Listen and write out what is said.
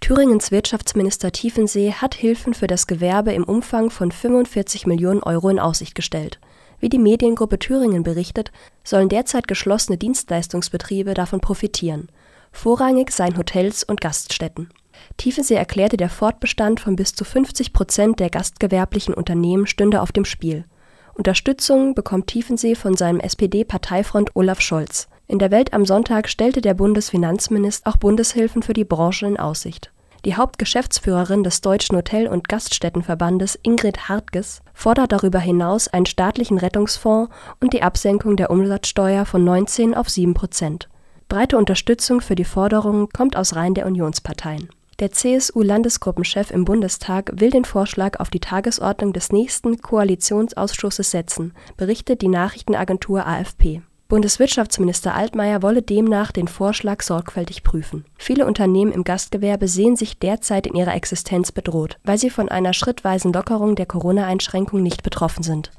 Thüringens Wirtschaftsminister Tiefensee hat Hilfen für das Gewerbe im Umfang von 45 Millionen Euro in Aussicht gestellt. Wie die Mediengruppe Thüringen berichtet, sollen derzeit geschlossene Dienstleistungsbetriebe davon profitieren. Vorrangig seien Hotels und Gaststätten. Tiefensee erklärte, der Fortbestand von bis zu 50 Prozent der gastgewerblichen Unternehmen stünde auf dem Spiel. Unterstützung bekommt Tiefensee von seinem SPD-Parteifreund Olaf Scholz. In der Welt am Sonntag stellte der Bundesfinanzminister auch Bundeshilfen für die Branche in Aussicht. Die Hauptgeschäftsführerin des Deutschen Hotel und Gaststättenverbandes Ingrid Hartges fordert darüber hinaus einen staatlichen Rettungsfonds und die Absenkung der Umsatzsteuer von 19 auf 7 Prozent. Breite Unterstützung für die Forderungen kommt aus Reihen der Unionsparteien. Der CSU-Landesgruppenchef im Bundestag will den Vorschlag auf die Tagesordnung des nächsten Koalitionsausschusses setzen, berichtet die Nachrichtenagentur AFP. Bundeswirtschaftsminister Altmaier wolle demnach den Vorschlag sorgfältig prüfen. Viele Unternehmen im Gastgewerbe sehen sich derzeit in ihrer Existenz bedroht, weil sie von einer schrittweisen Lockerung der Corona-Einschränkungen nicht betroffen sind